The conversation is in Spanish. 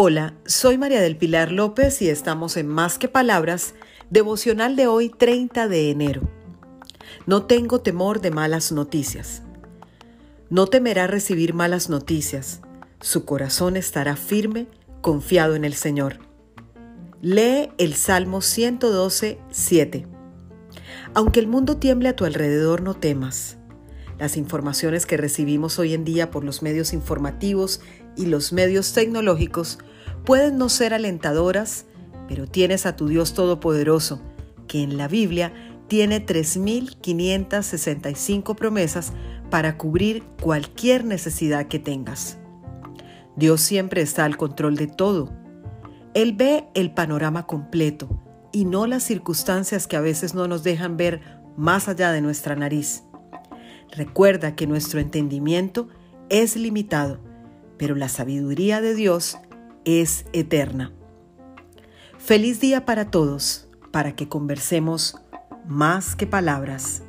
Hola, soy María del Pilar López y estamos en Más que Palabras, devocional de hoy 30 de enero. No tengo temor de malas noticias. No temerá recibir malas noticias. Su corazón estará firme, confiado en el Señor. Lee el Salmo 112, 7. Aunque el mundo tiemble a tu alrededor, no temas. Las informaciones que recibimos hoy en día por los medios informativos y los medios tecnológicos pueden no ser alentadoras, pero tienes a tu Dios Todopoderoso, que en la Biblia tiene 3.565 promesas para cubrir cualquier necesidad que tengas. Dios siempre está al control de todo. Él ve el panorama completo y no las circunstancias que a veces no nos dejan ver más allá de nuestra nariz. Recuerda que nuestro entendimiento es limitado, pero la sabiduría de Dios es eterna. Feliz día para todos, para que conversemos más que palabras.